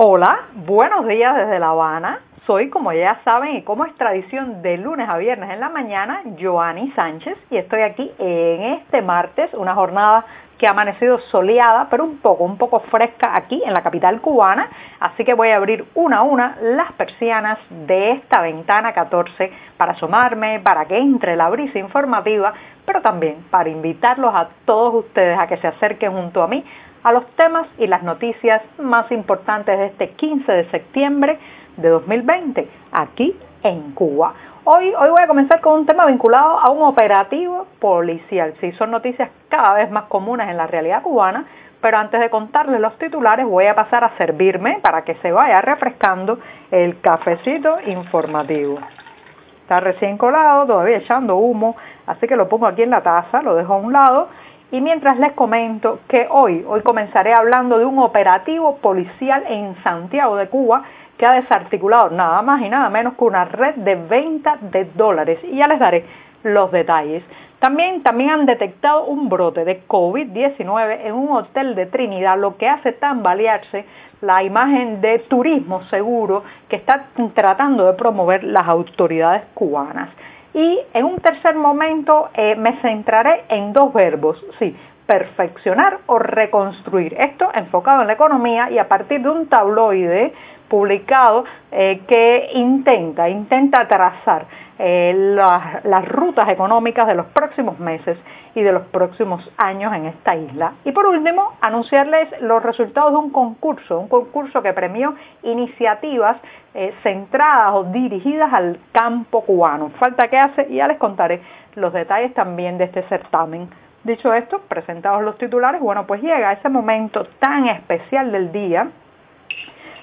Hola, buenos días desde La Habana. Soy, como ya saben y como es tradición de lunes a viernes en la mañana, Joanny Sánchez y estoy aquí en este martes, una jornada que ha amanecido soleada, pero un poco, un poco fresca aquí en la capital cubana, así que voy a abrir una a una las persianas de esta ventana 14 para asomarme, para que entre la brisa informativa, pero también para invitarlos a todos ustedes a que se acerquen junto a mí a los temas y las noticias más importantes de este 15 de septiembre de 2020 aquí en Cuba. Hoy, hoy voy a comenzar con un tema vinculado a un operativo policial. Sí, son noticias cada vez más comunes en la realidad cubana, pero antes de contarles los titulares voy a pasar a servirme para que se vaya refrescando el cafecito informativo. Está recién colado, todavía echando humo, así que lo pongo aquí en la taza, lo dejo a un lado y mientras les comento que hoy, hoy comenzaré hablando de un operativo policial en Santiago de Cuba que ha desarticulado nada más y nada menos que una red de venta de dólares. Y ya les daré los detalles. También, también han detectado un brote de COVID-19 en un hotel de Trinidad, lo que hace tambalearse la imagen de turismo seguro que están tratando de promover las autoridades cubanas. Y en un tercer momento eh, me centraré en dos verbos, sí, perfeccionar o reconstruir. Esto enfocado en la economía y a partir de un tabloide publicado eh, que intenta, intenta trazar eh, las, rutas económicas de los próximos meses y de los próximos años en esta isla. Y por último, anunciarles los resultados de un concurso, un concurso que premió iniciativas eh, centradas o dirigidas al campo cubano. Falta que hace y ya les contaré los detalles también de este certamen. Dicho esto, presentados los titulares, bueno, pues llega ese momento tan especial del día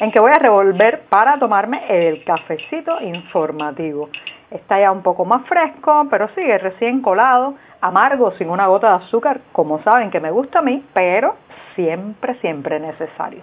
en que voy a revolver para tomarme el cafecito informativo. Está ya un poco más fresco, pero sigue recién colado, amargo, sin una gota de azúcar, como saben que me gusta a mí, pero siempre, siempre necesario.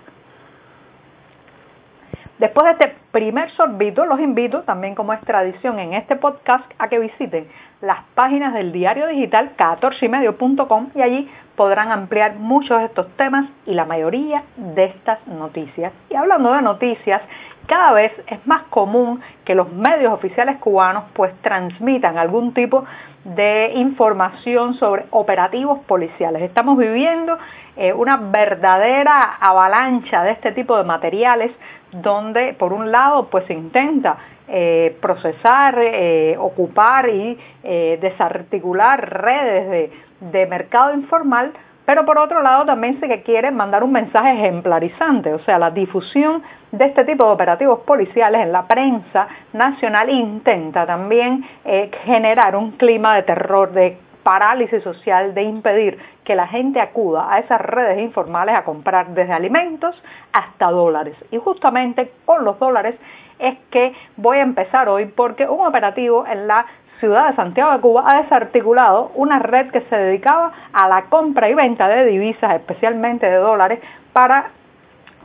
Después de este primer sorbito, los invito, también como es tradición en este podcast, a que visiten las páginas del diario digital 14ymedio.com y allí podrán ampliar muchos de estos temas y la mayoría de estas noticias. Y hablando de noticias, cada vez es más común que los medios oficiales cubanos pues transmitan algún tipo de información sobre operativos policiales. Estamos viviendo eh, una verdadera avalancha de este tipo de materiales donde por un lado pues se intenta eh, procesar, eh, ocupar y desarticular redes de mercado informal, pero por otro lado también se quiere mandar un mensaje ejemplarizante, o sea, la difusión de este tipo de operativos policiales en la prensa nacional intenta también eh, generar un clima de terror, de parálisis social, de impedir que la gente acuda a esas redes informales a comprar desde alimentos hasta dólares. Y justamente con los dólares es que voy a empezar hoy porque un operativo en la ciudad de Santiago de Cuba ha desarticulado una red que se dedicaba a la compra y venta de divisas, especialmente de dólares, para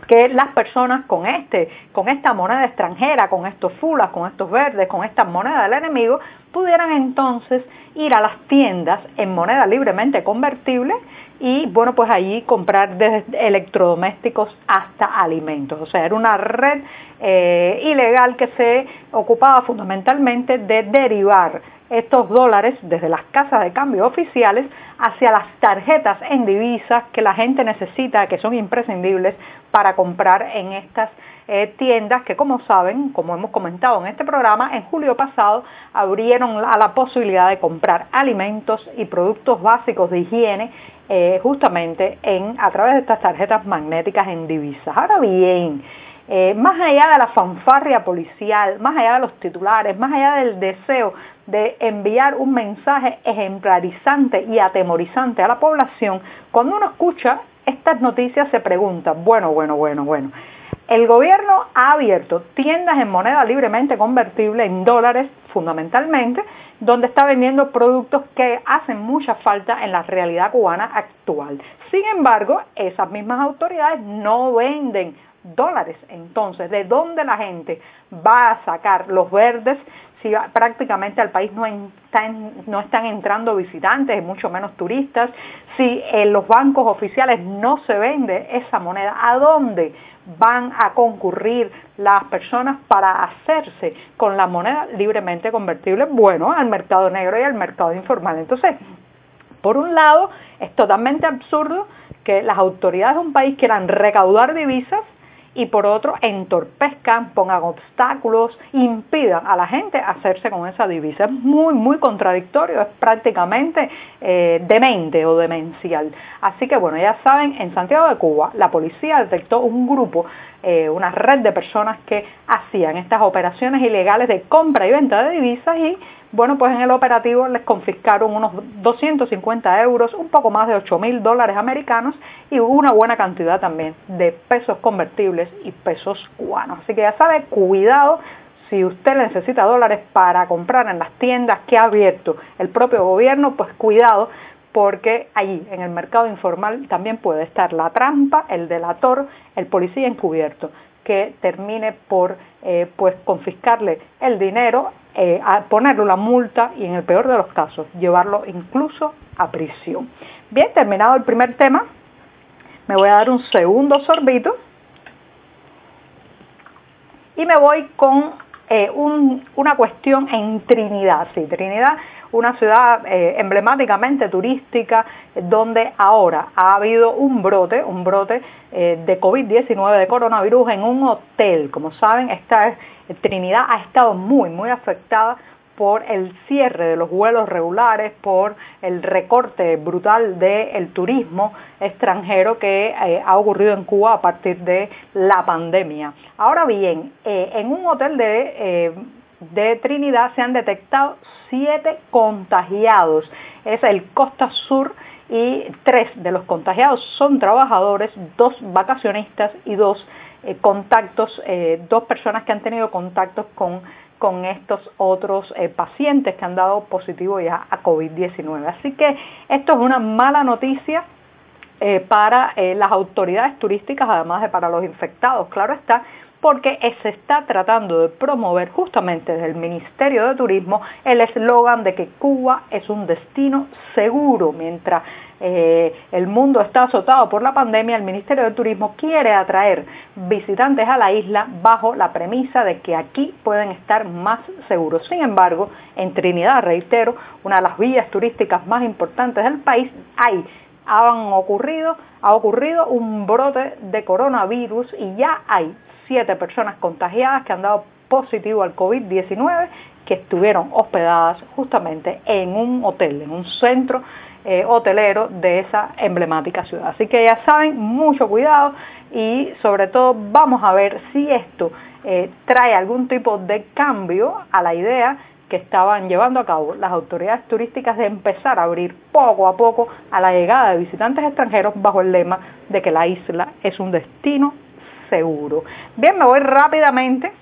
que las personas con este, con esta moneda extranjera, con estos fulas, con estos verdes, con esta moneda del enemigo, pudieran entonces ir a las tiendas en moneda libremente convertible y bueno, pues allí comprar desde electrodomésticos hasta alimentos. O sea, era una red eh, ilegal que se ocupaba fundamentalmente de derivar estos dólares desde las casas de cambio oficiales hacia las tarjetas en divisas que la gente necesita, que son imprescindibles para comprar en estas eh, tiendas que, como saben, como hemos comentado en este programa, en julio pasado abrieron a la posibilidad de comprar alimentos y productos básicos de higiene eh, justamente en, a través de estas tarjetas magnéticas en divisas. Ahora bien, eh, más allá de la fanfarria policial, más allá de los titulares, más allá del deseo de enviar un mensaje ejemplarizante y atemorizante a la población, cuando uno escucha estas noticias se pregunta, bueno, bueno, bueno, bueno, el gobierno ha abierto tiendas en moneda libremente convertible en dólares fundamentalmente, donde está vendiendo productos que hacen mucha falta en la realidad cubana actual. Sin embargo, esas mismas autoridades no venden dólares. Entonces, ¿de dónde la gente va a sacar los verdes si prácticamente al país no, están entrando visitantes, mucho menos turistas? Si en los bancos oficiales no se vende esa moneda, ¿a dónde van a concurrir las personas para hacerse con la moneda libremente convertible? Bueno, al mercado negro y al mercado informal. Entonces, por un lado, es totalmente absurdo que las autoridades de un país quieran recaudar divisas y por otro entorpezcan, pongan obstáculos, impidan a la gente hacerse con esa divisa. Es muy, muy contradictorio, es prácticamente eh, demente o demencial. Así que bueno, ya saben, en Santiago de Cuba la policía detectó un grupo, eh, una red de personas que hacían estas operaciones ilegales de compra y venta de divisas y bueno, pues en el operativo les confiscaron unos 250 euros, un poco más de 8 mil dólares americanos y una buena cantidad también de pesos convertibles y pesos cubanos. Así que ya sabe, cuidado si usted necesita dólares para comprar en las tiendas que ha abierto el propio gobierno, pues cuidado porque allí en el mercado informal también puede estar la trampa, el delator, el policía encubierto que termine por eh, pues confiscarle el dinero, eh, ponerle la multa y en el peor de los casos llevarlo incluso a prisión. Bien, terminado el primer tema, me voy a dar un segundo sorbito y me voy con eh, una cuestión en Trinidad. Sí, Trinidad una ciudad eh, emblemáticamente turística donde ahora ha habido un brote, un brote eh, de COVID-19, de coronavirus en un hotel. Como saben, esta Trinidad ha estado muy, muy afectada por el cierre de los vuelos regulares, por el recorte brutal del turismo extranjero que eh, ha ocurrido en Cuba a partir de la pandemia. Ahora bien, en un hotel de de Trinidad se han detectado siete contagiados. Es el Costa Sur y tres de los contagiados son trabajadores, dos vacacionistas y dos eh, contactos, eh, dos personas que han tenido contactos con, con estos otros eh, pacientes que han dado positivo ya a COVID-19. Así que esto es una mala noticia para las autoridades turísticas, además de para los infectados, claro está, porque se está tratando de promover justamente desde el Ministerio de Turismo el eslogan de que Cuba es un destino seguro, mientras eh, el mundo está azotado por la pandemia, el Ministerio de Turismo quiere atraer visitantes a la isla bajo la premisa de que aquí pueden estar más seguros. Sin embargo, en Trinidad, reitero, una de las vías turísticas más importantes del país, hay han ocurrido, ha ocurrido un brote de coronavirus y ya hay siete personas contagiadas que han dado positivo al COVID-19 que estuvieron hospedadas justamente en un hotel, en un centro eh, hotelero de esa emblemática ciudad. Así que ya saben, mucho cuidado y sobre todo vamos a ver si esto eh, trae algún tipo de cambio a la idea que estaban llevando a cabo las autoridades turísticas de empezar a abrir poco a poco a la llegada de visitantes extranjeros bajo el lema de que la isla es un destino seguro. Bien, me voy rápidamente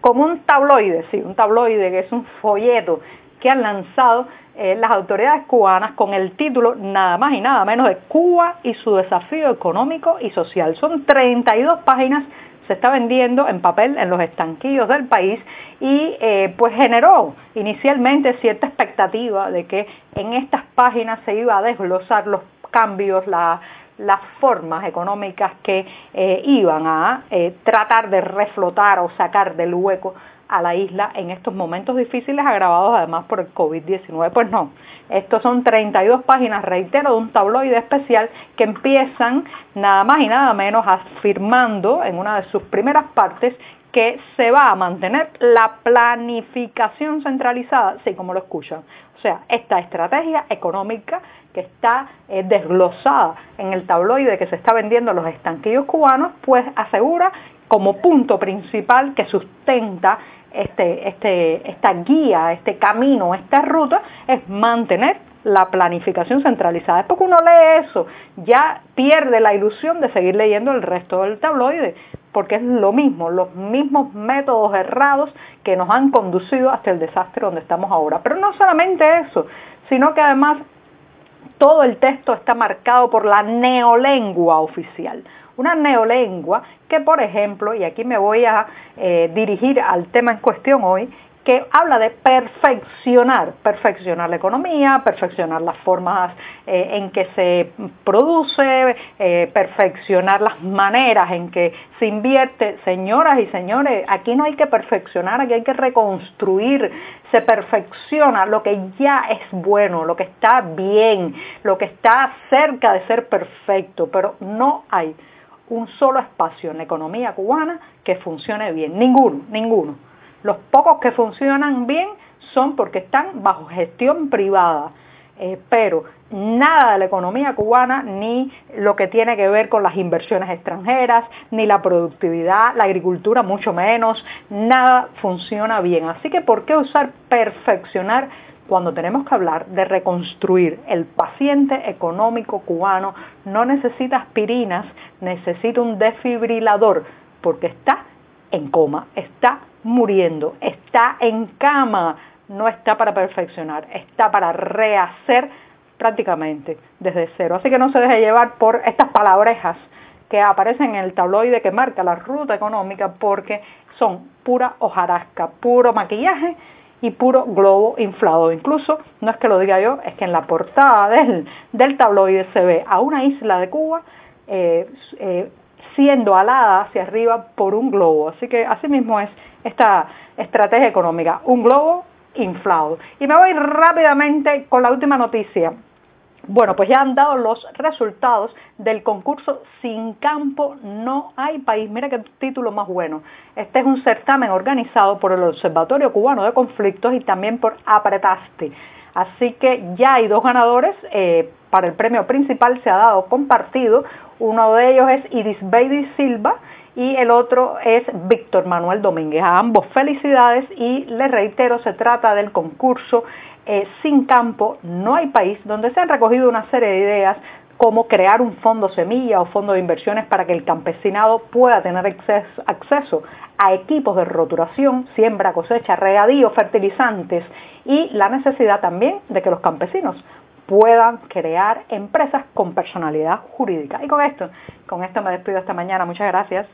con un tabloide, sí, un tabloide que es un folleto que han lanzado eh, las autoridades cubanas con el título nada más y nada menos de Cuba y su desafío económico y social. Son 32 páginas, se está vendiendo en papel en los estanquillos del país y eh, pues generó inicialmente cierta expectativa de que en estas páginas se iba a desglosar los cambios, la, las formas económicas que eh, iban a eh, tratar de reflotar o sacar del hueco a la isla en estos momentos difíciles agravados además por el COVID-19. Pues no, estos son 32 páginas, reitero, de un tabloide especial que empiezan nada más y nada menos afirmando en una de sus primeras partes que se va a mantener la planificación centralizada, sí, como lo escuchan. O sea, esta estrategia económica que está eh, desglosada en el tabloide que se está vendiendo los estanquillos cubanos, pues asegura como punto principal que sustenta este, este, esta guía, este camino, esta ruta, es mantener la planificación centralizada. Después que uno lee eso, ya pierde la ilusión de seguir leyendo el resto del tabloide, porque es lo mismo, los mismos métodos errados que nos han conducido hasta el desastre donde estamos ahora. Pero no solamente eso, sino que además todo el texto está marcado por la neolengua oficial. una neolengua que, por ejemplo, y aquí me voy a eh, dirigir al tema en cuestión hoy, que habla de perfeccionar, perfeccionar la economía, perfeccionar las formas eh, en que se produce, eh, perfeccionar las maneras en que se invierte. Señoras y señores, aquí no hay que perfeccionar, aquí hay que reconstruir, se perfecciona lo que ya es bueno, lo que está bien, lo que está cerca de ser perfecto, pero no hay un solo espacio en la economía cubana que funcione bien, ninguno, ninguno. Los pocos que funcionan bien son porque están bajo gestión privada. Eh, pero nada de la economía cubana, ni lo que tiene que ver con las inversiones extranjeras, ni la productividad, la agricultura mucho menos, nada funciona bien. Así que, ¿por qué usar perfeccionar cuando tenemos que hablar de reconstruir el paciente económico cubano? No necesita aspirinas, necesita un desfibrilador, porque está en coma, está muriendo, está en cama, no está para perfeccionar, está para rehacer prácticamente desde cero. Así que no se deje llevar por estas palabrejas que aparecen en el tabloide que marca la ruta económica porque son pura hojarasca, puro maquillaje y puro globo inflado. Incluso, no es que lo diga yo, es que en la portada del, del tabloide se ve a una isla de Cuba eh, eh, siendo alada hacia arriba por un globo. Así que así mismo es esta estrategia económica, un globo inflado. Y me voy rápidamente con la última noticia. Bueno, pues ya han dado los resultados del concurso Sin Campo No Hay País. Mira qué título más bueno. Este es un certamen organizado por el Observatorio Cubano de Conflictos y también por Apretaste. Así que ya hay dos ganadores. Eh, para el premio principal se ha dado compartido. Uno de ellos es Iris Baby Silva y el otro es Víctor Manuel Domínguez. A ambos felicidades y les reitero, se trata del concurso eh, Sin Campo, No hay País, donde se han recogido una serie de ideas como crear un fondo semilla o fondo de inversiones para que el campesinado pueda tener acceso a equipos de roturación, siembra, cosecha, regadío, fertilizantes y la necesidad también de que los campesinos puedan crear empresas con personalidad jurídica. Y con esto, con esto me despido esta mañana. Muchas gracias.